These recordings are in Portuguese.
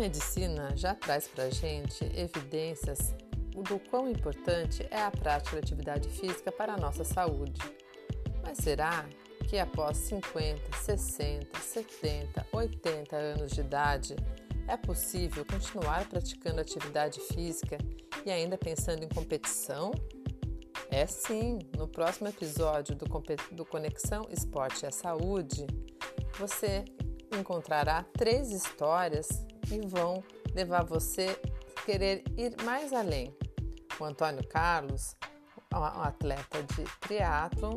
medicina já traz para a gente evidências do quão importante é a prática de atividade física para a nossa saúde. Mas será que após 50, 60, 70, 80 anos de idade é possível continuar praticando atividade física e ainda pensando em competição? É sim! No próximo episódio do, do Conexão Esporte e Saúde, você encontrará três histórias que vão levar você a querer ir mais além. O Antônio Carlos, um atleta de triatlon,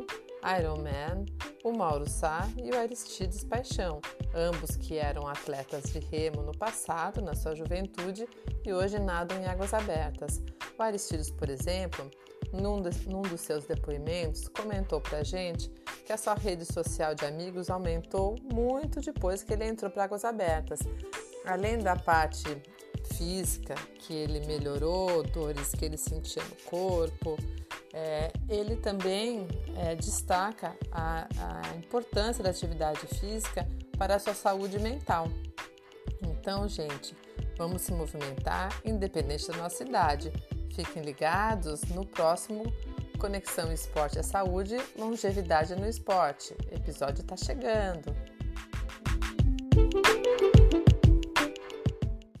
Ironman, o Mauro Sá e o Aristides Paixão, ambos que eram atletas de remo no passado, na sua juventude, e hoje nadam em águas abertas. O Aristides, por exemplo, num, de, num dos seus depoimentos, comentou pra gente que a sua rede social de amigos aumentou muito depois que ele entrou para Águas Abertas. Além da parte física que ele melhorou, dores que ele sentia no corpo, é, ele também é, destaca a, a importância da atividade física para a sua saúde mental. Então, gente, vamos se movimentar independente da nossa idade. Fiquem ligados no próximo Conexão Esporte à Saúde, Longevidade no Esporte. O episódio está chegando.